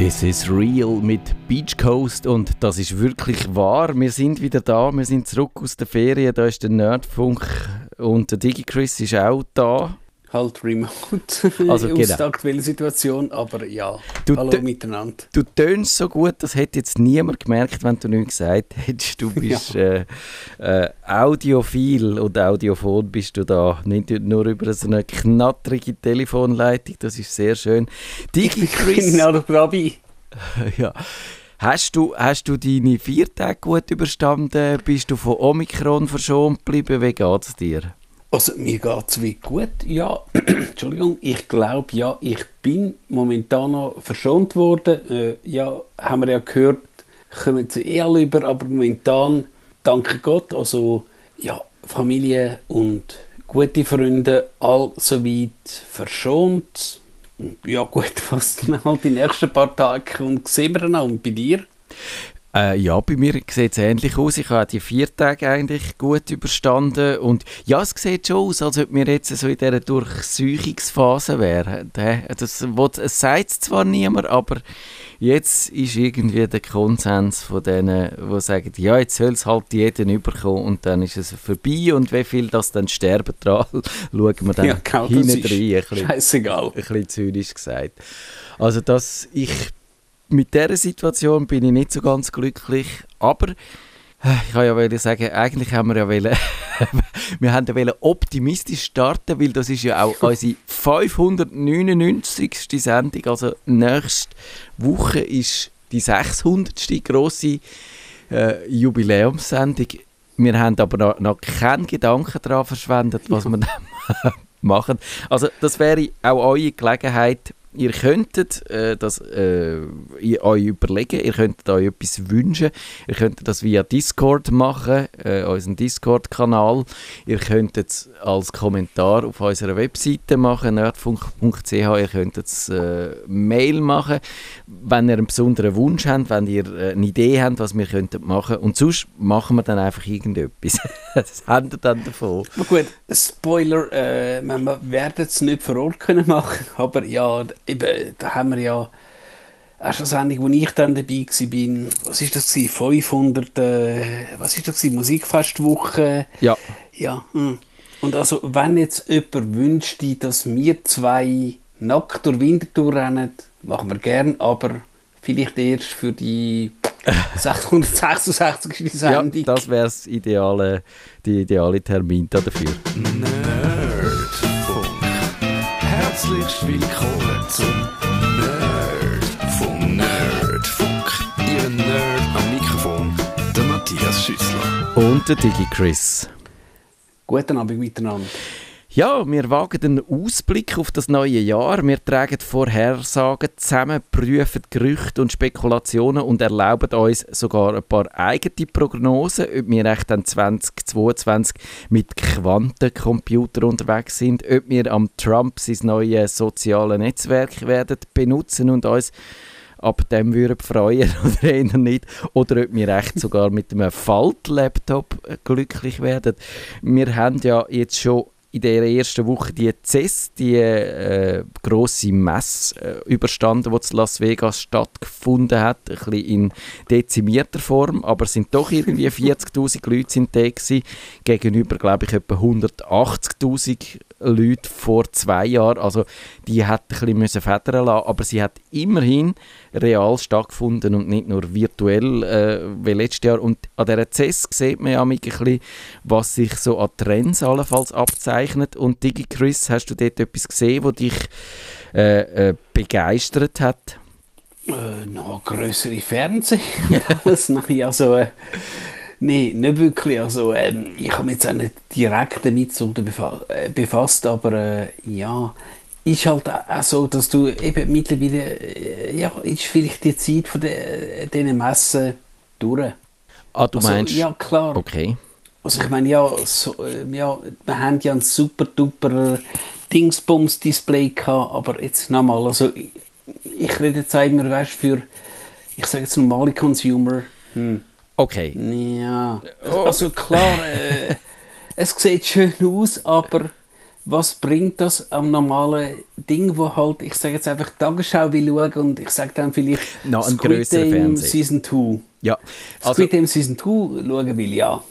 This is real mit Beach Coast und das ist wirklich wahr. Wir sind wieder da, wir sind zurück aus der Ferien. Da ist der Nerdfunk und der DigiChris ist auch da halt remote also, genau. aus der aktuellen Situation, aber ja, du hallo miteinander. Du tönst so gut, das hätte jetzt niemand gemerkt, wenn du nichts gesagt hättest. Du bist ja. äh, äh, audiophil und audiophon bist du da, nicht nur über so eine knattrige Telefonleitung, das ist sehr schön. Digi Chris... Genau, Trabi. ja. Hast du, hast du deine vier Tage gut überstanden? Bist du von Omikron verschont geblieben? Wie geht es dir? Also mir geht es wie gut, ja. Entschuldigung, ich glaube ja, ich bin momentan noch verschont worden. Äh, ja, haben wir ja gehört, kommen sie eh alle über, aber momentan, danke Gott, also ja, Familie und gute Freunde, all soweit verschont. Ja gut, was dann halt die nächsten paar Tage kommt, sehen wir dann auch. Und bei dir? Äh, ja, bei mir sieht es ähnlich aus. Ich habe die vier Tage eigentlich gut überstanden. Und ja, es sieht schon aus, als ob wir jetzt so in dieser Durchsäuchungsphase wären. Das, es sagt zwar niemand, aber jetzt ist irgendwie der Konsens von denen, die sagen, ja, jetzt soll es halt jeden überkommen und dann ist es vorbei. Und wie viel das dann sterben dran, schauen wir dann ja, genau, hinten rein. Scheißegal. Ein bisschen zynisch gesagt. Also, dass ich mit dieser Situation bin ich nicht so ganz glücklich, aber äh, ich kann ja sagen, eigentlich haben wir ja wollen, wir haben ja optimistisch starten, weil das ist ja auch unsere 599. Sendung, also nächste Woche ist die 600. grosse äh, Jubiläumssendung. Wir haben aber noch, noch keinen Gedanken daran verschwendet, was wir dann machen. Also das wäre auch eure Gelegenheit, Ihr könntet äh, das äh, euch überlegen, ihr könntet euch etwas wünschen. Ihr könntet das via Discord machen, äh, unseren Discord-Kanal. Ihr könntet es als Kommentar auf unserer Webseite machen, nerdfunk.ch. Ihr könntet es äh, Mail machen, wenn ihr einen besonderen Wunsch habt, wenn ihr äh, eine Idee habt, was wir könnten machen. Und sonst machen wir dann einfach irgendetwas. das habt ihr dann davon. gut, Spoiler, äh, wir werden es nicht vor Ort können machen, aber ja, eben, da haben wir ja erst eine Sendung, wo ich dann dabei war, was ist das 500, äh, was ist das Musikfestwoche? Ja. Ja. Hm. Und also, wenn jetzt jemand wünscht, dass wir zwei nackt durch Winterthur rennen, machen wir gern, aber vielleicht erst für die 666. Sendung. Ja, das wäre ideale, die ideale Termin dafür. Nerdfunk. Herzlich willkommen zum Nerd vom Nerdfunk. Ihr Nerd am Mikrofon, der Matthias Schüssler. Und der Digi Chris. Guten Abend miteinander. Ja, wir wagen einen Ausblick auf das neue Jahr. Wir tragen Vorhersagen zusammen, prüfen Gerüchte und Spekulationen und erlauben uns sogar ein paar eigene Prognosen, ob wir echt dann 2022 mit Quantencomputer unterwegs sind, ob wir am Trump sein neues soziale Netzwerk werden benutzen und uns ab dem würden freuen oder eher nicht. Oder ob wir echt sogar mit einem Faltlaptop glücklich werden. Wir haben ja jetzt schon in der ersten Woche die CES, die äh, grosse Messe äh, überstanden, die in Las Vegas stattgefunden hat, ein bisschen in dezimierter Form, aber es sind doch irgendwie 40'000 Leute sind da gewesen, gegenüber, glaube ich, etwa 180'000 Leute vor zwei Jahren. Also die hat ein bisschen müssen federn lassen, aber sie hat immerhin real stattgefunden und nicht nur virtuell äh, wie letztes Jahr. Und an dieser CES sieht man ja ein bisschen, was sich so an Trends allenfalls abzeichnet. Und Digi Chris, hast du dort etwas gesehen, was dich äh, äh, begeistert hat? Äh, noch größere Fernsehen. Nein, also äh, nee, nicht wirklich. Also ähm, ich habe mich jetzt auch nicht direkt damit so äh, befasst, aber äh, ja, ist halt auch so, dass du eben mittlerweile, äh, ja, ist vielleicht die Zeit von de, diesen Messen durch. Ah, du also, meinst? Ja, klar. Okay. Also ich meine, ja, so, äh, ja, wir haben ja ein super duper Dingsbums-Display gehabt, aber jetzt nochmal, also ich, ich rede jetzt immer, weißt für, ich sage jetzt normale Consumer, hm. Okay. Ja, also klar, äh, es sieht schön aus, aber was bringt das am normalen Ding, wo halt, ich sage jetzt einfach Tagesschau will schauen und ich sage dann vielleicht Noch ein Squid Game Fernseher. Season 2. Ja, also Squid Game Season 2 schauen will, ja.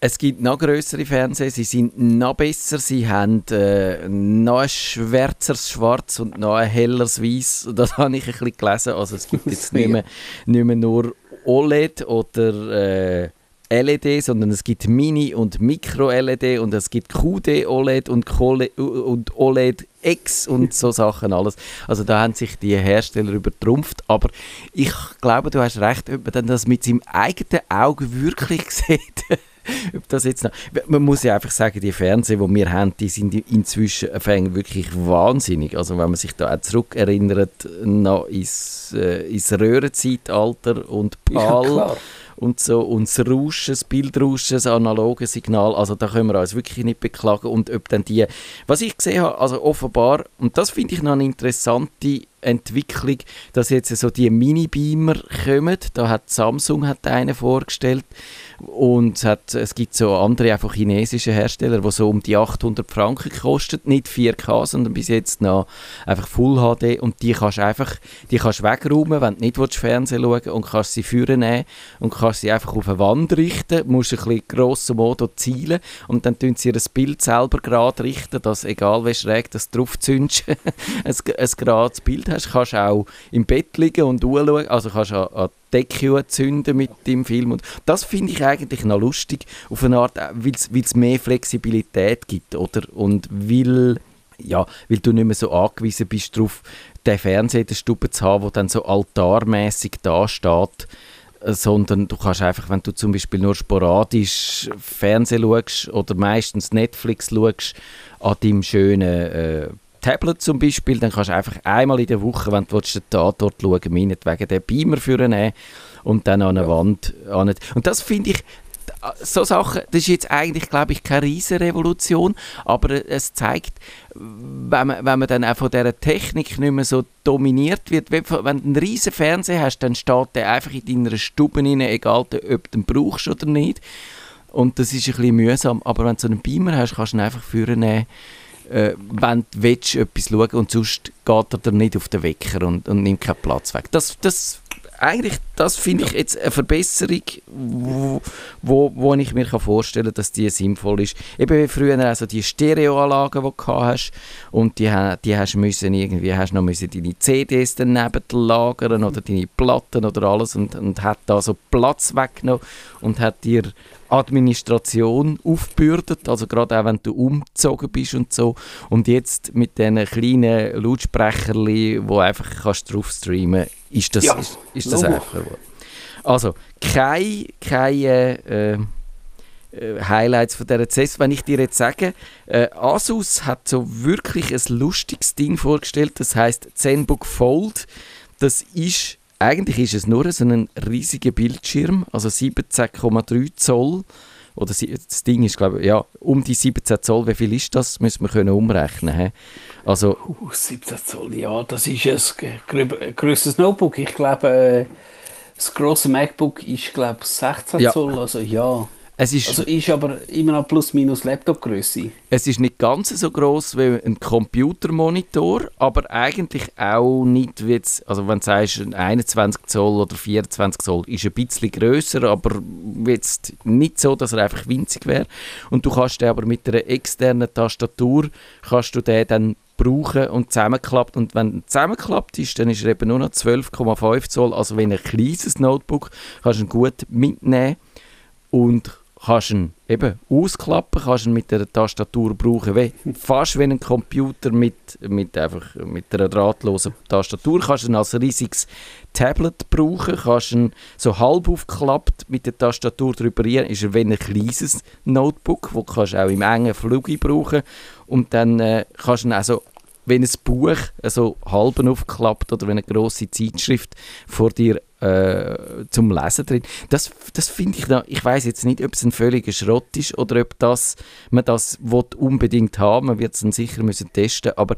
es gibt noch größere Fernseher, sie sind noch besser, sie haben äh, noch ein schwärzeres Schwarz und noch ein helleres Weiß. Das habe ich ein bisschen gelesen. Also es gibt jetzt nicht mehr, nicht mehr nur OLED oder äh, LED, sondern es gibt Mini- und Micro-LED und es gibt QD-OLED und, Kole- und OLED X und so Sachen alles. Also da haben sich die Hersteller übertrumpft, aber ich glaube, du hast recht, ob man dann das mit seinem eigenen Auge wirklich sieht. Ob das jetzt noch, man muss ja einfach sagen, die Fernseher, die wir haben, die sind inzwischen fängt wirklich wahnsinnig. Also wenn man sich da auch zurückerinnert noch ins, äh, ins Röhrenzeitalter und Ja, PAL klar. und so und das Rauschen, das Bildrauschen, das analoge Signal, also da können wir uns wirklich nicht beklagen und ob dann die, was ich gesehen habe, also offenbar, und das finde ich noch eine interessante Entwicklung, dass jetzt so die Mini-Beamer kommen, da hat Samsung hat einen vorgestellt und es, hat, es gibt so andere einfach chinesische Hersteller, die so um die 800 Franken kosten, nicht 4K, sondern bis jetzt noch einfach Full HD und die kannst du einfach, die kannst du wegräumen, wenn du nicht willst, Fernsehen schauen und kannst sie führen nehmen und kannst sie einfach auf eine Wand richten, musst ein bisschen grosso modo zielen. Und dann tun sie ihr das Bild selber gerade richten, dass egal wie schräg das drauf zündest, ein, ein gerades Bild hast, kannst auch im Bett liegen und anschauen, also kannst an, an Decke zünden mit dem Film und das finde ich eigentlich noch lustig, auf eine Art, weil es mehr Flexibilität gibt, oder? Und weil ja, weil du nicht mehr so angewiesen bist darauf, den Fernseher in der Stube zu haben, der dann so altarmäßig da steht, äh, sondern du kannst einfach, wenn du zum Beispiel nur sporadisch Fernsehen schaust oder meistens Netflix schaust, an deinem schönen äh, Tablet zum Beispiel, dann kannst du einfach einmal in der Woche, wenn du willst, den Tatort schauen meinetwegen den Beamer führen und dann an eine Wand an. Und das finde ich, so Sachen, das ist jetzt eigentlich, glaube ich, keine riesen Revolution, aber es zeigt, wenn man, wenn man dann auch von dieser Technik nicht mehr so dominiert wird, wenn, wenn du einen riesen Fernseher hast, dann steht der einfach in deiner Stube rein, egal ob du den brauchst oder nicht. Und das ist ein bisschen mühsam, aber wenn du so einen Beamer hast, kannst du ihn einfach führen, äh, wenn du willst, etwas schauen und sonst geht er dir nicht auf den Wecker und, und nimmt keinen Platz weg. Das, das eigentlich, das finde ich jetzt eine Verbesserung, wo, wo, wo ich mir kann vorstellen kann, dass die sinnvoll ist. Eben wie früher also die Stereoanlagen, die du gehabt hast und die, die hast müssen irgendwie, hast noch müssen deine CDs daneben lagern oder deine Platten oder alles und, und hat da so Platz weggenommen und hat dir Administration aufgebürdet, also gerade auch wenn du umgezogen bist und so. Und jetzt mit diesen kleinen Lautsprecherli, wo einfach kannst drauf streamen, ist das, Ja, ist, ist das einfacher. Also, keine, keine äh, äh, Highlights von dieser CES. Wenn ich dir jetzt sage, äh, Asus hat so wirklich ein lustiges Ding vorgestellt, das heißt ZenBook Fold. Das ist, eigentlich ist es nur so ein riesiger Bildschirm, also 17,3 Zoll. Oder das Ding ist, glaube ich, ja, um die 17 Zoll. Wie viel ist das? Müssen wir können umrechnen. He? Also, Uh, 17 Zoll, ja, das ist ein grö- grösseres Notebook. Ich glaube, äh, das grosse MacBook ist, glaube ich, 16 Ja. Zoll, also ja. es ist, Also ist aber immer noch plus minus Laptop-Größe. Es ist nicht ganz so groß wie ein Computermonitor, aber eigentlich auch nicht wie jetzt, also wenn du sagst, ein 21 Zoll oder 24 Zoll ist ein bisschen grösser, aber jetzt nicht so, dass er einfach winzig wäre. Und du kannst den aber mit einer externen Tastatur kannst du den dann brauchen und zusammenklappt. Und wenn er zusammenklappt ist, dann ist er eben nur noch 12,5 Zoll, also wenn ein kleines Notebook kannst du ihn gut mitnehmen und kannst ihn eben ausklappen, kannst ihn mit der Tastatur brauchen, wie, fast wie ein Computer mit, mit, einfach, mit einer drahtlosen Tastatur. Kannst ihn als riesiges Tablet brauchen, kannst ihn so halb aufgeklappt mit der Tastatur drüber rein, ist er wie ein kleines Notebook, wo kannst auch im engen Flug brauchen und dann äh, kannst du ihn also wenn ein Buch so halben aufklappt oder wenn eine grosse Zeitschrift vor dir äh, zum Lesen drin. Das, das finde ich noch, ich weiß jetzt nicht, ob es ein völliger Schrott ist oder ob das, man das will unbedingt haben, man wird es dann sicher müssen testen, aber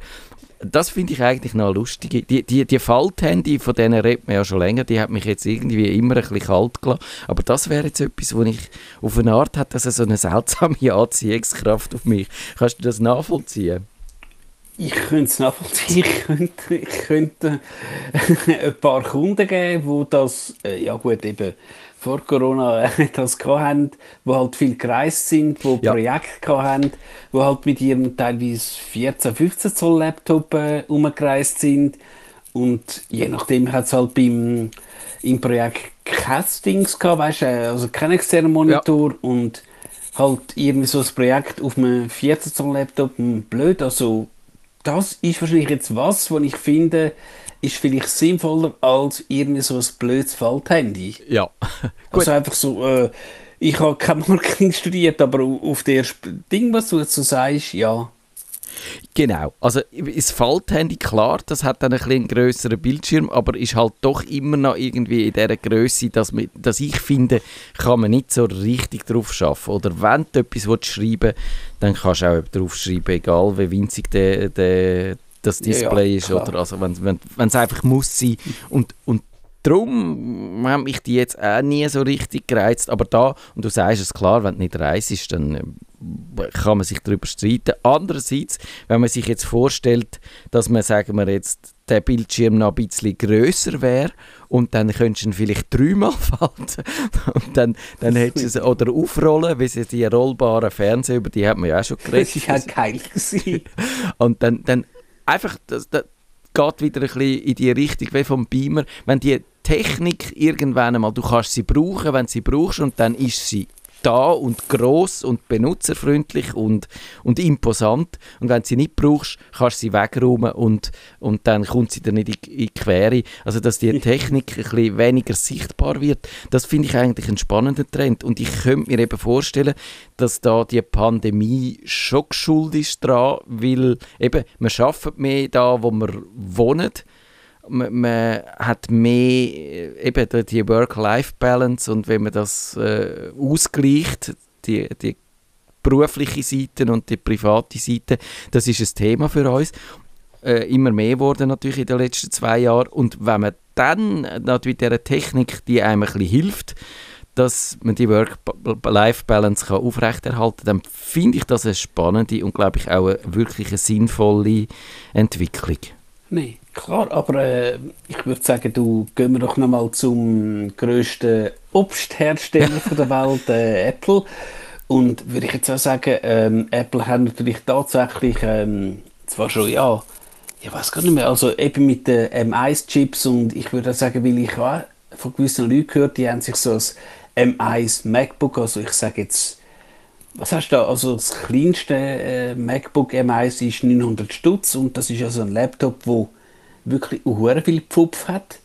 das finde ich eigentlich noch lustig. Die, die, die Falthandy, von denen redet man ja schon länger, die hat mich jetzt irgendwie immer ein bisschen kalt gelassen. Aber das wäre jetzt etwas, wo ich auf eine Art hat, das so eine seltsame Anziehungskraft auf mich. Kannst du das nachvollziehen? Ich könnte es nachvollziehen. Ich könnte, ich könnte ein paar Kunden geben, die das, äh, ja gut, eben vor Corona das hatten, die halt viel gereist sind, die ja. Projekte hatten, die halt mit ihrem teilweise 14, 15 Zoll Laptop äh, umgereist sind. Und je nachdem hat es halt beim, im Projekt Castings gehabt, weißt du, also kein externer Monitor ja. und halt irgendwie so ein Projekt auf einem 14 Zoll Laptop hm, blöd. Also das ist wahrscheinlich jetzt was, was ich finde, ist vielleicht sinnvoller als irgendwie so ein blödes Falthandy. Ja. also einfach so, äh, ich habe kein Marketing studiert, aber auf der Ding, was du dazu sagst, ja. Genau, also das Falthandy, klar, das hat dann ein bisschen grösseren Bildschirm, aber ist halt doch immer noch irgendwie in dieser Größe, dass, dass ich finde, kann man nicht so richtig drauf schaffen. Oder wenn du etwas schreiben willst, dann kannst du auch drauf schreiben, egal wie winzig der, der, das Display ja, ist. Oder also wenn es einfach muss sein. Und, und darum haben mich die jetzt auch nie so richtig gereizt. Aber da, und du sagst es klar, wenn du nicht reist, dann äh, kann man sich darüber streiten. Andererseits, wenn man sich jetzt vorstellt, dass man, sagen wir jetzt, der Bildschirm noch ein bisschen grösser wäre und dann könntest du ihn vielleicht dreimal falten und dann, dann hättest du es, oder aufrollen, wie sie die rollbaren Fernseher, über die hat man ja auch schon geredet. Das war ja geil. und dann, dann einfach, das, das geht wieder ein bisschen in die Richtung wie vom Beamer, wenn die Technik irgendwann einmal, du kannst sie brauchen, wenn sie brauchst und dann ist sie da und groß und benutzerfreundlich und, und imposant. Und wenn du sie nicht brauchst, kannst du sie wegräumen und, und dann kommt sie dir nicht in, in die Quere. Also, dass die Technik ein bisschen weniger sichtbar wird, das finde ich eigentlich einen spannenden Trend. Und ich könnte mir eben vorstellen, dass da die Pandemie schon geschuldet ist daran, weil eben, man arbeitet mehr da, wo man wohnt man, man hat mehr äh, eben die Work-Life-Balance und wenn man das äh, ausgleicht, die, die berufliche Seite und die private Seite, das ist ein Thema für uns. Äh, immer mehr geworden natürlich in den letzten zwei Jahren und wenn man dann natürlich dieser Technik, die einem ein bisschen hilft, dass man die Work-Life-Balance aufrechterhalten kann, dann finde ich das eine spannende und glaube ich auch eine wirklich sinnvolle Entwicklung. Nein, klar, aber äh, ich würde sagen, du gehen wir doch nochmal zum grössten Obsthersteller der Welt, äh, Apple. Und würde ich jetzt auch sagen, ähm, Apple hat natürlich tatsächlich, ähm, zwar schon, ja, ich weiß gar nicht mehr, also eben mit den M1-Chips und ich würde auch sagen, weil ich auch von gewissen Leuten gehört, die haben sich so ein M1 MacBook, also ich sage jetzt was hast du da? Also das kleinste äh, MacBook M1 ist 900 Stutz und das ist also ein Laptop, wo wirklich sehr viel Pfupf hat.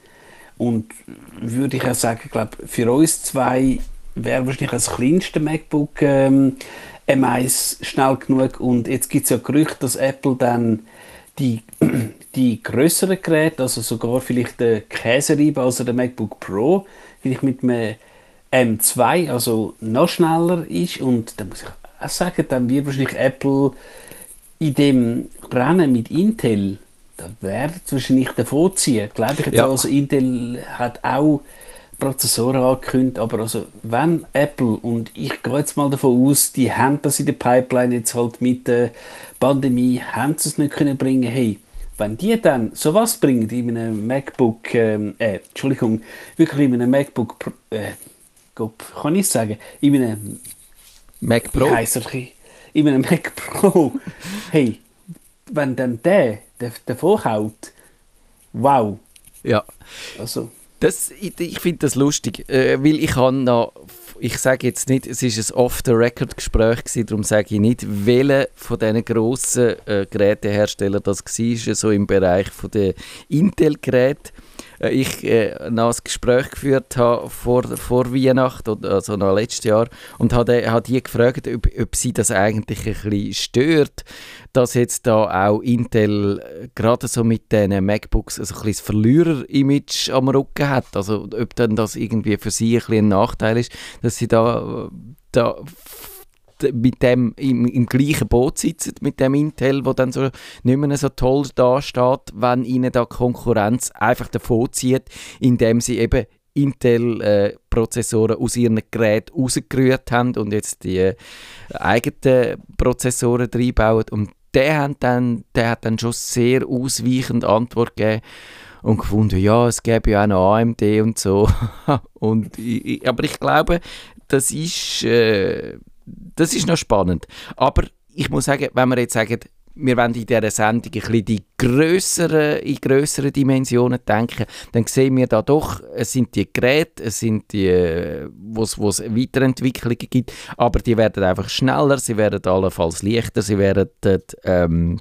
Und würde ich auch sagen, glaube für uns zwei wäre wahrscheinlich das kleinste MacBook ähm, M1 schnell genug. Und jetzt gibt es ja Gerüchte, dass Apple dann die, die größeren Geräte, also sogar vielleicht der Käsereibe, also der MacBook Pro, vielleicht mit einem M2 also noch schneller ist und dann muss ich auch sagen, dann wird wahrscheinlich Apple in dem Rennen mit Intel, da wird es wahrscheinlich davon ziehen. Glaube ich jetzt ja. also Intel hat auch Prozessoren angekündigt, aber also wenn Apple, und ich gehe jetzt mal davon aus, die haben das in der Pipeline jetzt halt mit der Pandemie, haben sie es nicht können bringen, hey, wenn die dann sowas bringen in einem MacBook, ähm, äh, Entschuldigung, wirklich in einem MacBook, äh, kann ich sagen, in einem Mac Pro. in einem Mac Pro. hey, wenn dann der, der davon haut, wow. Ja. Also. Das, ich, ich finde das lustig, äh, weil ich habe noch, ich sage jetzt nicht, es ist ein Off-the-Record-Gespräch gewesen, darum sage ich nicht, welcher von diesen grossen äh, Geräteherstellern das war, so im Bereich der Intel-Geräte äh, ich äh, noch ein Gespräch geführt habe vor, vor Weihnachten, also noch letztes Jahr, und habe, habe die gefragt, ob, ob sie das eigentlich ein bisschen stört, dass jetzt da auch Intel äh, gerade so mit diesen MacBooks also ein bisschen Verlierer-Image am Rücken hat. Also ob dann das irgendwie für sie ein, ein Nachteil ist, dass sie da, da mit dem im, im, gleichen Boot sitzen, mit dem Intel, wo dann so nicht mehr so toll dasteht, wenn ihnen da Konkurrenz einfach davon zieht, indem sie eben Intel-Prozessoren äh, aus ihren Geräten rausgerührt haben und jetzt die äh, eigenen Prozessoren reinbauen. Und der hat dann, der hat dann schon sehr ausweichend Antwort gegeben und gefunden, ja, es gäbe ja auch noch AMD und so. und ich, aber ich glaube, das ist, äh, das ist noch spannend. Aber ich muss sagen, wenn wir jetzt sagen, wir wollen in dieser Sendung ein bisschen die grösseren, in grösseren Dimensionen denken, dann sehen wir da doch, es sind die Geräte, es sind die, wo es Weiterentwicklungen gibt, aber die werden einfach schneller, sie werden allenfalls leichter, sie werden ähm,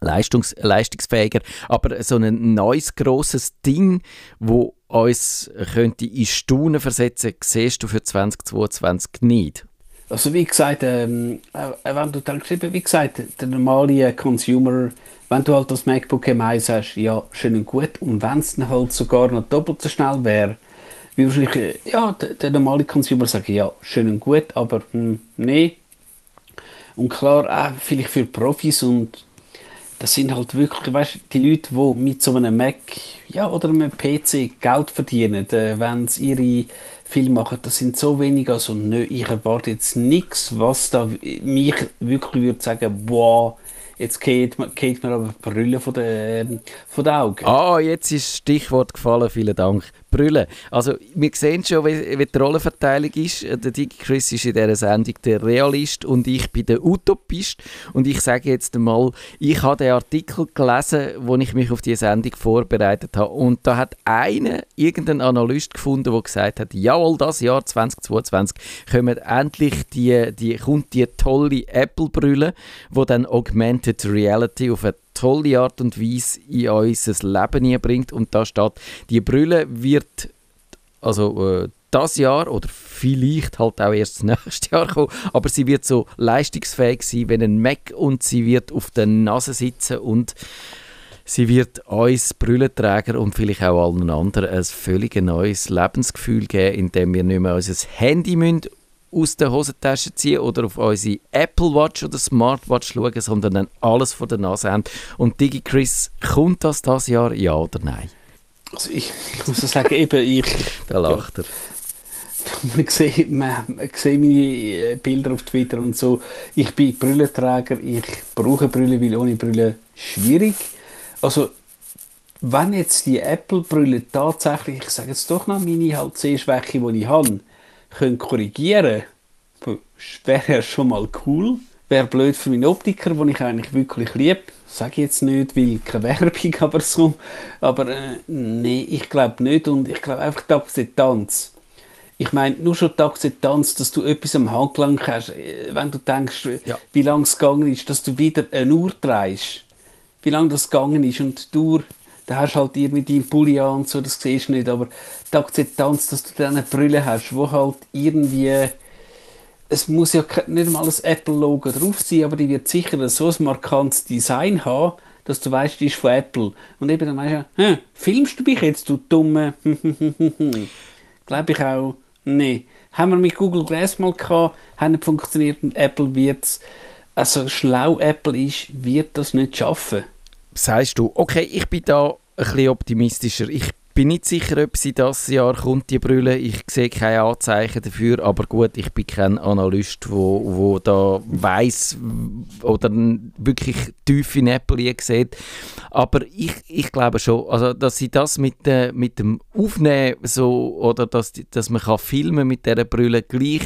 leistungs leistungsfähiger, aber so ein neues, grosses Ding, wo uns könnte in Stunden versetzen, siehst du für 2022 nicht? Also wie gesagt, ähm, äh, wenn du dann geschrieben, wie gesagt, der normale Consumer, wenn du halt das MacBook M1 hast, ja, schön und gut. Und wenn es dann halt sogar noch doppelt so schnell wäre, wie wahrscheinlich, äh, ja, der, der, normale Consumer sagt, ja, schön und gut, aber hm, nee. Und klar, auch vielleicht für Profis und das sind halt wirklich, weißt, die Leute, die mit so einem Mac ja, oder einem PC Geld verdienen, äh, wenn sie ihre Filme machen, das sind so wenig, also nö, ich erwarte jetzt nichts, was da mich wirklich würde sagen, wow, Jetzt geht, geht mir aber Brille von den, von den Augen. Ah, jetzt ist Stichwort gefallen, vielen Dank. Brille. Also, wir sehen schon, wie, wie die Rollenverteilung ist. Der Digi Chris ist in dieser Sendung der Realist und ich bin der Utopist. Und ich sage jetzt einmal, ich habe den Artikel gelesen, wo ich mich auf diese Sendung vorbereitet habe. Und da hat einer, irgendein Analyst gefunden, der gesagt hat, jawohl, das Jahr 2022 kommt endlich die, die, kommt die tolle Apple-Brille, wo dann Augmented Reality auf eine tolle Art und Weise in unser Leben bringt. Und da steht, die Brille wird also äh, das Jahr oder vielleicht halt auch erst nächstes Jahr kommen, aber sie wird so leistungsfähig sein wie ein Mac und sie wird auf der Nase sitzen und sie wird uns Brüllenträger und vielleicht auch allen anderen ein völlig neues Lebensgefühl geben, indem wir nicht mehr unser Handy müssen aus der Hosentasche ziehen oder auf unsere Apple Watch oder Smartwatch schauen, sondern dann alles vor der Nase haben. Und Digi Chris, kommt das das Jahr, ja oder nein? Also ich, ich muss sagen, eben ich... da lacht er. Man sieht, man, man sieht meine äh, Bilder auf Twitter und so. Ich bin Brüllenträger, ich brauche Brille, weil ohne Brille schwierig. Also wenn jetzt die Apple-Brille tatsächlich, ich sage jetzt doch noch meine halt Sehschwäche, die ich habe, können korrigieren können, wäre ja schon mal cool. Wäre blöd für meinen Optiker, den ich eigentlich wirklich liebe. Sage ich jetzt nicht, weil keine Werbung, aber so. Aber äh, nee, ich glaube nicht. Und ich glaube einfach die Akzeptanz. Ich meine, nur schon die Akzeptanz, dass du etwas am Handgelenk hast, äh, wenn du denkst, ja. wie lange es gegangen ist, dass du wieder eine Uhr drehst. Wie lange das gegangen ist und du da hast du halt irgendwie deinen Pulli an und so, das siehst du nicht, aber die Akzeptanz, dass du eine Brille hast, wo halt irgendwie, es muss ja nicht mal ein Apple-Logo drauf sein, aber die wird sicher so ein markantes Design haben, dass du weißt, die ist von Apple. Und eben dann weißt du, hm, filmst du mich jetzt, du dumme? Glaube ich auch, nee. Haben wir mit Google Glass mal gehabt, hat nicht funktioniert und Apple wird es, also schlau Apple ist, wird das nicht schaffen sagst du, okay, ich bin da ein bisschen optimistischer. Ich bin nicht sicher, ob sie das Jahr kommt, die Brille. Ich sehe keine Anzeichen dafür, aber gut, ich bin kein Analyst, wo, wo da weiß oder wirklich tief in Apple sieht. Aber ich, ich glaube schon, also, dass sie das mit, äh, mit dem Aufnehmen so, oder dass, dass man kann filmen mit dieser Brille gleich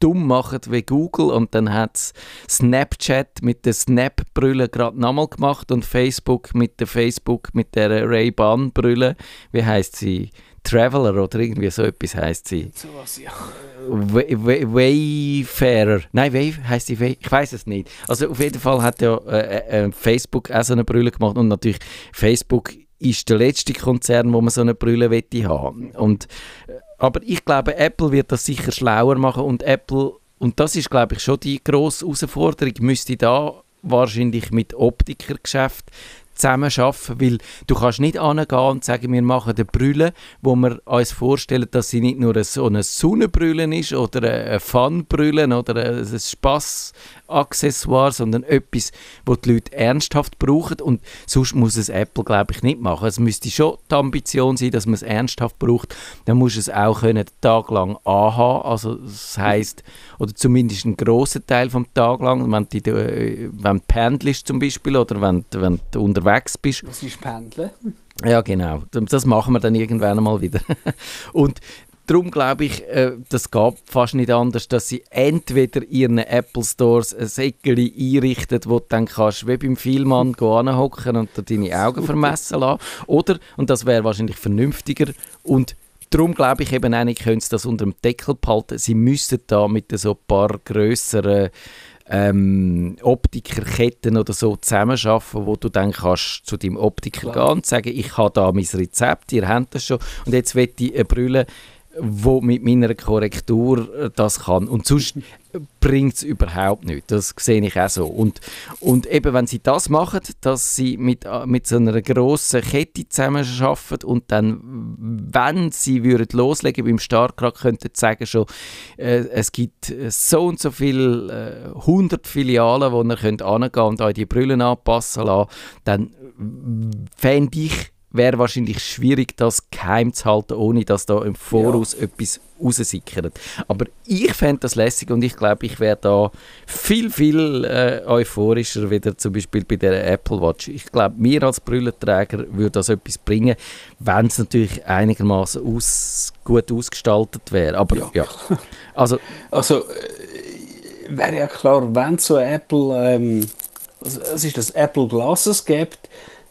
dumm machen wie Google und dann hat Snapchat mit der Snap-Brille gerade nochmal gemacht und Facebook mit der Facebook mit der Ray-Ban-Brille. Wie heißt sie? Traveler oder irgendwie so etwas heißt sie. So was, ja. Wayfarer. Nein, Way heißt sie. Ich weiß es nicht. Also auf jeden Fall hat ja äh, äh, Facebook auch so eine Brille gemacht und natürlich Facebook ist der letzte Konzern, wo man so eine Brille wette haben. Und äh, aber ich glaube, Apple wird das sicher schlauer machen und Apple und das ist glaube ich schon die grosse Herausforderung, müsste da wahrscheinlich mit Optikergeschäft zusammen arbeiten, weil du kannst nicht angehen und sagen, wir machen eine Brille, wo wir uns vorstellen, dass sie nicht nur so eine Sonnenbrille ist oder eine Fun-Brille oder ein Spaß-Accessoire, sondern etwas, wo die Leute ernsthaft brauchen. Und sonst muss es Apple, glaube ich, nicht machen. Es müsste schon die Ambition sein, dass man es ernsthaft braucht, dann muss es auch können, den Tag lang anhaben, also das heisst, oder zumindest einen grossen Teil vom Tag lang, wenn du, äh, wenn du pendelst zum Beispiel oder wenn, wenn du unterwegs bist. Was ist Pendeln? Ja, genau. Das machen wir dann irgendwann mal wieder. Und darum glaube ich, äh, das geht fast nicht anders, dass sie entweder ihren Apple Stores ein Säckchen einrichten, wo du dann kannst, wie beim Vielmann, hocken und deine Augen vermessen lassen. Oder, und das wäre wahrscheinlich vernünftiger und darum glaube ich eben auch können sie das unter dem Deckel behalten. Sie müssen da mit so ein paar grösseren ähm, Optikerketten oder so zusammenarbeiten, wo du dann kannst zu deinem Optiker Klar. gehen und sagen, ich habe da mein Rezept, ihr habt das schon und jetzt will ich eine Brille wo mit meiner Korrektur äh, das kann. Und sonst bringt es überhaupt nichts. Das sehe ich auch so. Und, und eben, wenn sie das machen, dass sie mit, äh, mit so einer grossen Kette zusammenarbeiten und dann, wenn sie würden loslegen beim Startgrad, könnten sie sagen schon, äh, es gibt so und so viele äh, 100 Filialen, wo ihr könnt angehen und euch die Brillen anpassen lassen, dann fände ich wäre wahrscheinlich schwierig, das geheim zu halten, ohne dass da im Voraus ja. etwas raussickert. Aber ich fände das lässig und ich glaube, ich wäre da viel, viel äh, euphorischer wieder zum Beispiel bei der Apple Watch. Ich glaube, mir als Brüllenträger würde das etwas bringen, wenn es natürlich einigermaßen aus, gut ausgestaltet wäre. Aber ja, ja. also... Also, äh, wäre ja klar, wenn es so Apple... Ähm, was ist das, Apple Glasses gibt,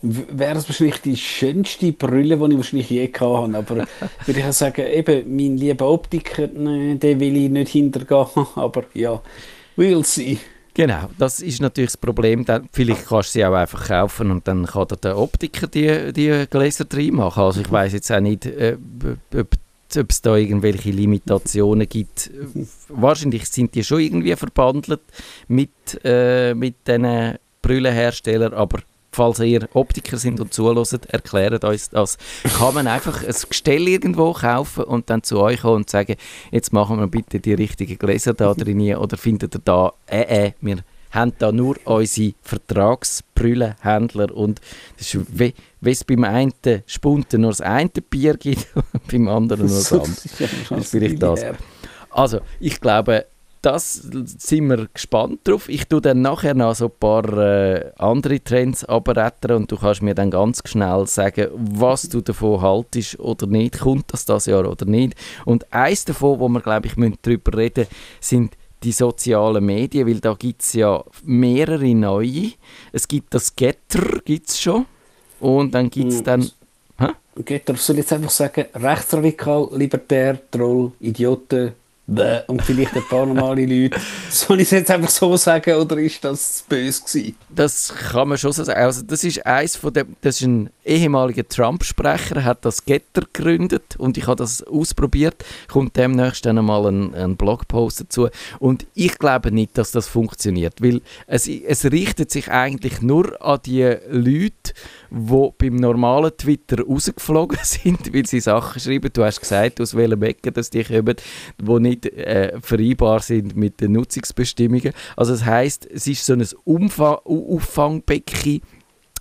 wäre es wahrscheinlich die schönste Brille, die ich wahrscheinlich je habe. Aber würde ich sagen, eben, mein lieber Optiker, nee, den will ich nicht hintergehen. Aber ja, we'll see. Genau, das ist natürlich das Problem. Dann, vielleicht kannst du sie auch einfach kaufen und dann kann der Optiker die, die Gläser drin machen. Also ich weiß jetzt auch nicht, äh, ob, ob es da irgendwelche Limitationen gibt. Wahrscheinlich sind die schon irgendwie verbandelt mit, äh, mit diesen Brüllenherstellern, aber falls ihr Optiker sind und zuhören, erklärt uns das. Kann man einfach ein Gestell irgendwo kaufen und dann zu euch kommen und sagen, jetzt machen wir bitte die richtigen Gläser da drin oder findet ihr da, äh, äh, wir haben da nur unsere Vertragsbrüllenhändler und das ist wie, wie es beim einen Spunten nur das eine Bier gibt und beim anderen nur das andere. das ist vielleicht das. Also, ich glaube, das sind wir gespannt drauf. Ich tue dann nachher noch so ein paar äh, andere Trends abretten und du kannst mir dann ganz schnell sagen, was du davon haltest oder nicht. Kommt das das Jahr oder nicht? Und eins davon, wo wir glaube ich müssen darüber reden, sind die sozialen Medien, weil da gibt es ja mehrere neue. Es gibt das Getter, gibt es schon. Und dann gibt es dann... Hä? Getter, soll ich jetzt einfach sagen, rechtsradikal, libertär, Troll, Idioten, und vielleicht ein paar normale Leute. Soll ich es jetzt einfach so sagen oder ist das böse gewesen? Das kann man schon so sagen. Also das ist eins von dem, das ist ein ehemaliger Trump-Sprecher, hat das Getter gegründet und ich habe das ausprobiert. Kommt demnächst dann mal ein, ein Blogpost dazu und ich glaube nicht, dass das funktioniert, weil es, es richtet sich eigentlich nur an die Leute, die beim normalen Twitter rausgeflogen sind, weil sie Sachen schreiben. Du hast gesagt, aus welchem Ecke das die kommen, die nicht äh, vereinbar sind mit den Nutzungsbestimmungen. Also das heißt, es ist so ein Umfang Auffangbecken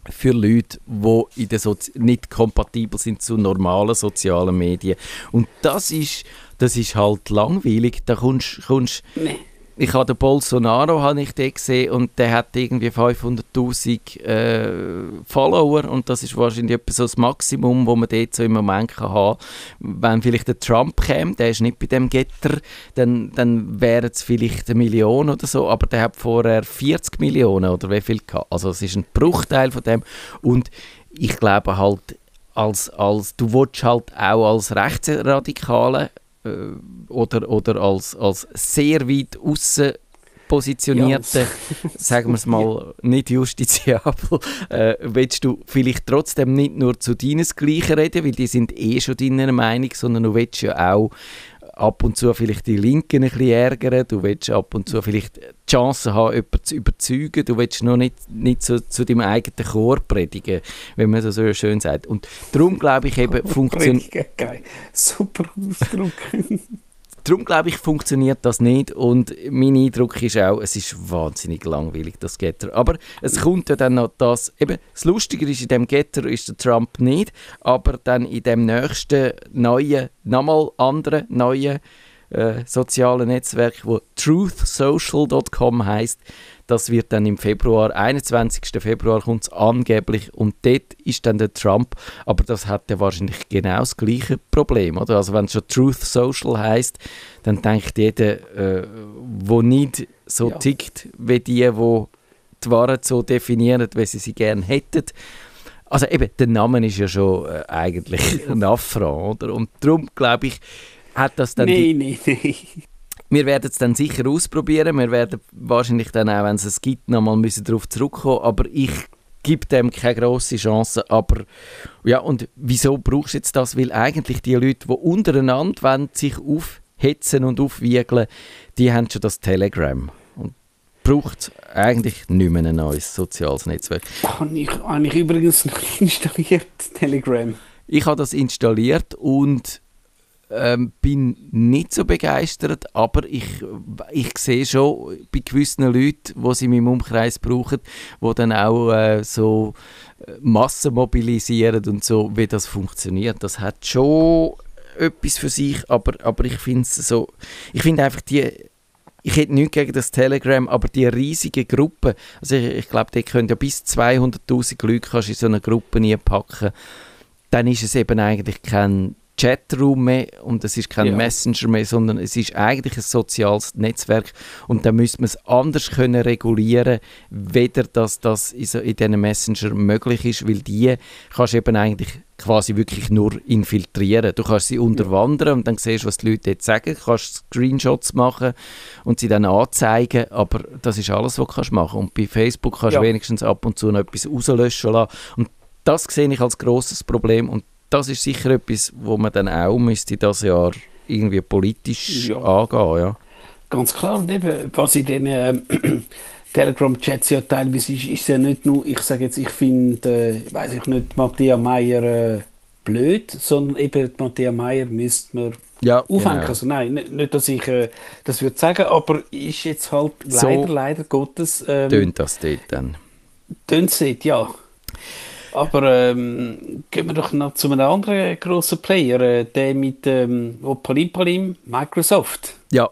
für Leute, die in der nicht kompatibel sind zu normalen sozialen Medien. Und das ist, das ist halt langweilig. Da kommst, kommst nee ich habe den Bolsonaro habe ich gesehen und der hat irgendwie 500'000 äh, Follower und das ist wahrscheinlich etwa so das Maximum, wo man dort so im Moment kann haben Wenn vielleicht der Trump käme, der ist nicht bei dem Getter, dann, dann wäre es vielleicht eine Million oder so, aber der hat vorher 40 Millionen oder wie viel gehabt. Also es ist ein Bruchteil von dem und ich glaube halt, als, als, du willst halt auch als Rechtsradikale oder, oder als, als sehr weit außen positionierten, sagen wir es mal, nicht justiziabel, äh, willst du vielleicht trotzdem nicht nur zu deinesgleichen reden, weil die sind eh schon deiner Meinung, sondern du willst ja auch ab und zu vielleicht die Linken ein bisschen ärgern, du willst ab und zu vielleicht die Chance haben, jemanden zu überzeugen, du willst noch nicht, nicht so zu deinem eigenen Chor predigen, wenn man das so schön sagt. Und darum glaube ich eben, funktioniert... Super Ausdruck. Darum glaube ich, funktioniert das nicht und mein Eindruck ist auch, es ist wahnsinnig langweilig, das Getter. Aber es kommt ja dann noch das, eben, das Lustige ist, in dem Getter ist der Trump nicht, aber dann in dem nächsten neuen, nochmal anderen neuen äh, sozialen Netzwerk, wo truthsocial.com heißt, das wird dann im Februar, 21. Februar kommt es angeblich und dort ist dann der Trump, aber das hat ja wahrscheinlich genau das gleiche Problem, oder? Also wenn es schon Truth Social heißt, dann denkt jeder, äh, wo nicht so ja. tickt wie die, wo die Wahrheit so definieren, wie sie sie gerne hätten. Also eben, der Name ist ja schon äh, eigentlich ein Affront, oder? Und darum glaube ich, hat das dann... Nein, nein, nein. Wir werden es dann sicher ausprobieren. Wir werden wahrscheinlich dann auch, wenn es es gibt, nochmal müssen darauf zurückkommen. Aber ich gebe dem keine grosse Chance. Aber ja, und wieso brauchst du jetzt das? Weil eigentlich die Leute, die untereinander wollen, sich aufhetzen und aufwiegeln, die haben schon das Telegram. Und braucht eigentlich nicht mehr ein neues soziales Netzwerk. Habe ich, habe ich übrigens noch installiert, Telegram. Ich habe das installiert und ähm, bin nicht so begeistert, aber ich, ich sehe schon bei gewissen Leuten, die sie in meinem Umkreis brauchen, die dann auch äh, so äh, Massen mobilisieren und so, wie das funktioniert. Das hat schon etwas für sich, aber, aber ich finde so, ich finde einfach die ich hätte nichts gegen das Telegram, aber die riesige Gruppe, also ich, ich glaube, die können ja bis 200'000 Leute in so eine Gruppe nie packen, dann ist es eben eigentlich kein Chatroom mehr und es ist kein ja. Messenger mehr, sondern es ist eigentlich ein soziales Netzwerk und da müsste man es anders können regulieren, weder dass das in, so, in diesen Messenger möglich ist, weil die kannst du eben eigentlich quasi wirklich nur infiltrieren. Du kannst sie unterwandern und dann siehst du, was die Leute jetzt sagen, du kannst Screenshots machen und sie dann anzeigen, aber das ist alles, was du kannst machen und bei Facebook kannst du ja. wenigstens ab und zu noch etwas rauslöschen lassen und das sehe ich als großes Problem und das ist sicher etwas, wo man dann auch müsste das Jahr irgendwie politisch ja. angehen, ja. Ganz klar, und eben, was in den äh, Telegram-Chats ja teilweise ist, ist ja nicht nur, ich sage jetzt, ich finde, äh, weiß ich nicht, Matthias Meyer äh, blöd, sondern eben Matthias Meyer müsste man ja, aufhängen. Genau. Also nein, nicht, dass ich äh, das würde sagen, aber ist jetzt halt so leider, leider Gottes... Ähm, tönt das dort dann? Tönt es ja. Aber ähm, gehen wir doch noch zu einem anderen grossen Player, äh, der mit ähm, Palim Palim, Microsoft. Ja.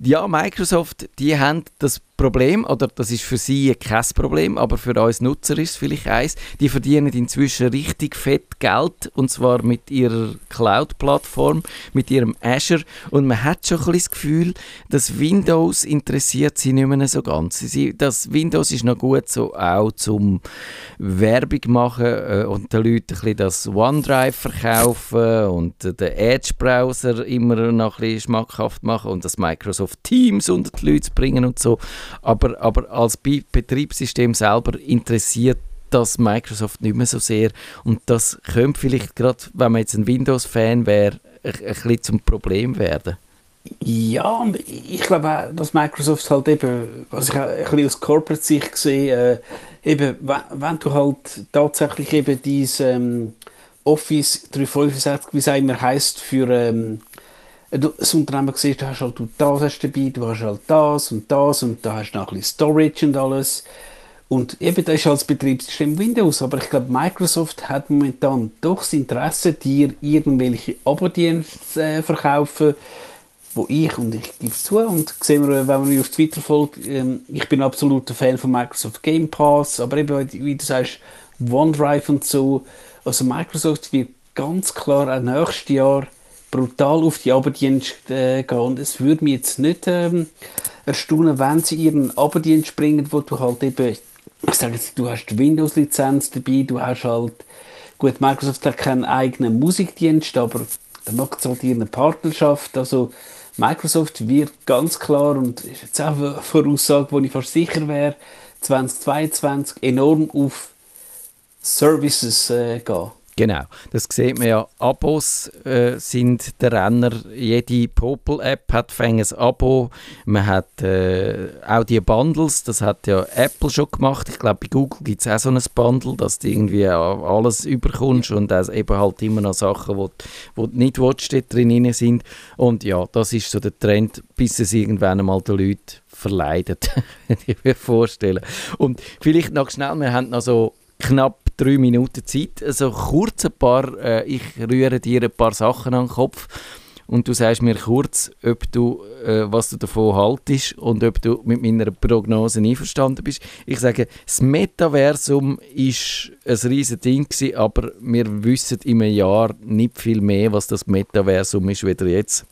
ja, Microsoft, die haben das Problem, oder das ist für sie kein Problem, aber für uns Nutzer ist es vielleicht eins, die verdienen inzwischen richtig fett Geld und zwar mit ihrer Cloud-Plattform, mit ihrem Azure und man hat schon ein das Gefühl, dass Windows interessiert sie nicht mehr so ganz. Sie, das Windows ist noch gut so auch zum Werbung machen äh, und den Leuten ein bisschen das OneDrive verkaufen und den Edge-Browser immer noch ein bisschen schmackhaft machen und das Microsoft Teams unter die Leute bringen und so aber, aber als Betriebssystem selber interessiert das Microsoft nicht mehr so sehr und das könnte vielleicht gerade, wenn man jetzt ein Windows-Fan wäre, ein, bisschen zum Problem werden. Ja, und ich glaube auch, dass Microsoft halt eben, was ich auch ein bisschen aus Corporate-Sicht sehe, äh, eben, wenn du halt tatsächlich eben dieses ähm, Office 365, wie es immer heißt, für ähm, das Unternehmen siehst, du hast halt du das hast dabei, du hast halt das und das und da hast du noch ein bisschen Storage und alles. Und eben, das ist als Betriebssystem Windows, aber ich glaube, Microsoft hat momentan doch das Interesse, dir irgendwelche Abo-Dienste äh, verkaufen, wo ich, und ich gebe zu, und sehen wir, wenn man mich auf Twitter folgt, ähm, ich bin absoluter Fan von Microsoft Game Pass, aber eben, wie du sagst, OneDrive und so, also Microsoft wird ganz klar auch nächstes Jahr brutal auf die Abenddienste äh, gehen. Und es würde mich jetzt nicht ähm, erstaunen, wenn sie ihren Abenddienst bringen, wo du halt eben, ich sage jetzt, du hast die Windows-Lizenz dabei, du hast halt, gut, Microsoft hat keinen eigenen Musikdienst, aber dann macht es halt ihre Partnerschaft, also Microsoft wird ganz klar, und ist jetzt auch eine Voraussage, wo ich fast sicher wäre, 2022 enorm auf Services äh, gehen. Genau, das sieht man ja. Abos äh, sind der Renner. Jede Popel-App hat ein Abo. Man hat äh, auch die Bundles, das hat ja Apple schon gemacht. Ich glaube, bei Google gibt es auch so ein Bundle, dass du irgendwie alles überkommst und auch eben halt immer noch Sachen, die du nicht willst, drin sind. Und ja, das ist so der Trend, bis es irgendwann einmal den Leuten verleidet, ich mir vorstellen. Und vielleicht noch schnell, wir haben noch so knapp drei Minuten Zeit. Also kurz ein paar, äh, ich rühre dir ein paar Sachen an den Kopf und du sagst mir kurz, ob du, äh, was du davon haltest und ob du mit meiner Prognose einverstanden bist. Ich sage, das Metaversum ist ein riesiges Ding gewesen, aber wir wissen im Jahr nicht viel mehr, was das Metaversum ist, wieder jetzt.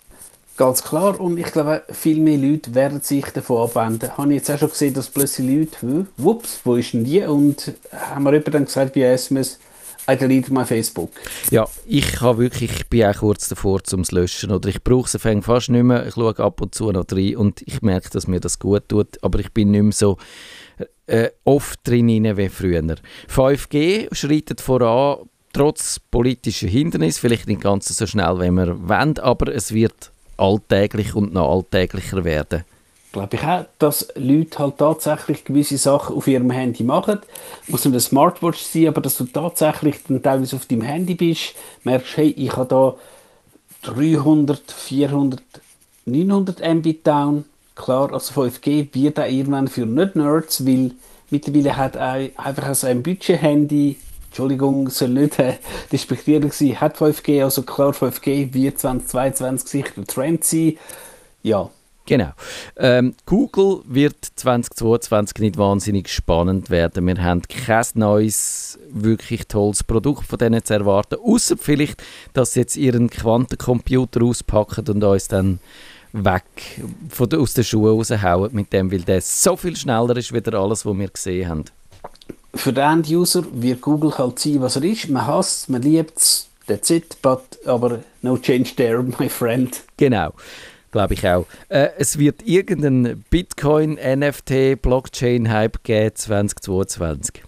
Ganz klar. Und ich glaube, viel mehr Leute werden sich davon abwenden. Habe ich jetzt auch schon gesehen, dass plötzlich Leute, wups, wo ist denn die? Und haben wir dann gesagt bei SMS, delete my Facebook. Ja, ich habe wirklich, ich bin auch kurz davor zum löschen oder ich brauche es fast nicht mehr. Ich schaue ab und zu noch rein und ich merke, dass mir das gut tut, aber ich bin nicht mehr so äh, oft drin wie früher. 5G schreitet voran, trotz politischer Hindernisse, vielleicht nicht ganz so schnell, wie wir wollen, aber es wird alltäglich und noch alltäglicher werden. Glaube ich auch, dass Leute halt tatsächlich gewisse Sachen auf ihrem Handy machen. Muss nicht eine Smartwatch sein, aber dass du tatsächlich dann teilweise auf deinem Handy bist, merkst, hey, ich habe da 300, 400, 900 MB down. Klar, also 5G wird auch irgendwann für Nicht-Nerds, weil mittlerweile hat auch einfach so ein Budget-Handy Entschuldigung, soll nicht äh, despektierlich sein, hat 5G, also klar, 5G wird 2022 sicher der Trend sein. Ja. Genau. Ähm, Google wird 2022 nicht wahnsinnig spannend werden. Wir haben kein neues, wirklich tolles Produkt von denen zu erwarten, außer vielleicht, dass sie jetzt ihren Quantencomputer auspacken und uns dann weg von aus den Schuhen raushauen mit dem, weil der so viel schneller ist, wie alles, was wir gesehen haben für den End-User wird Google halt sein, was er ist. Man hasst man liebt es, that's it, but, aber no change there, my friend. Genau, glaube ich auch. Äh, es wird irgendeinen Bitcoin, NFT, Blockchain-Hype geben 2022.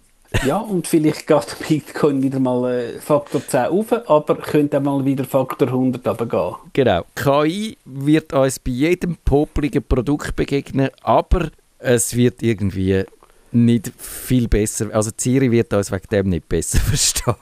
ja, und vielleicht geht Bitcoin wieder mal äh, Faktor 10 auf, aber könnte mal wieder Faktor 100 runtergehen. Genau. KI wird uns bei jedem popligen Produkt begegnen, aber es wird irgendwie nicht viel besser. Also Siri wird uns wegen dem nicht besser verstehen.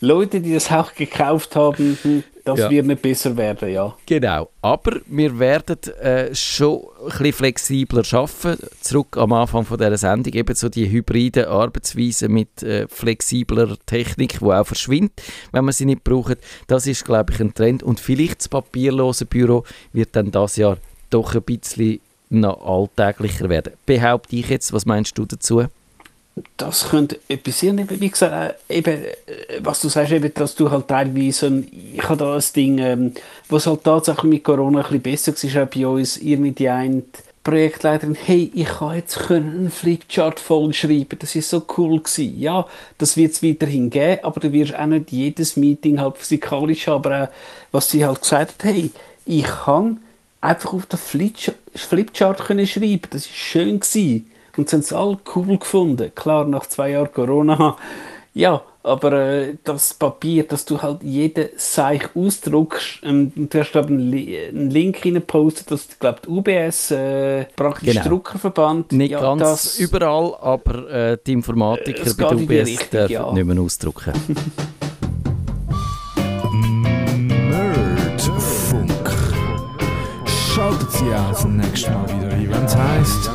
Leute, die das auch gekauft haben, hm, das ja. wird nicht besser werden, ja. Genau, aber wir werden äh, schon ein bisschen flexibler arbeiten. Zurück am Anfang von dieser Sendung, eben so die hybride Arbeitsweise mit äh, flexibler Technik, die auch verschwindet, wenn man sie nicht braucht. Das ist, glaube ich, ein Trend. Und vielleicht das papierlose Büro wird dann das Jahr doch ein bisschen noch alltäglicher werden. Behaupte ich jetzt, was meinst du dazu? Das könnte etwas sein, wie gesagt, äh, eben, äh, was du sagst, eben, dass du halt teilweise, ich habe da ein Ding, ähm, was halt tatsächlich mit Corona ein bisschen besser war, auch bei uns, mit die einen Projektleiterin, hey, ich kann jetzt einen Flipchart voll schreiben, das ist so cool gewesen. Ja, das wird es weiterhin geben, aber du wirst auch nicht jedes Meeting halt physikalisch haben, aber auch, was sie halt gesagt hat, hey, ich kann einfach auf den Flipchart können schreiben. Das war schön gewesen. Und sie haben es alle cool gefunden. Klar, nach zwei Jahren Corona. Ja, aber äh, das Papier, dass du halt jeden Seich ausdruckst, ähm, du hast glaube einen, einen Link reingepostet, dass glaube die UBS äh, praktisch genau. Druckerverband. Nicht ja, ganz das, überall, aber äh, die Informatiker bei der UBS Richtung, dürfen ja. nicht mehr ausdrucken. Auch das nächste Mal wieder. Ein, wenn es heisst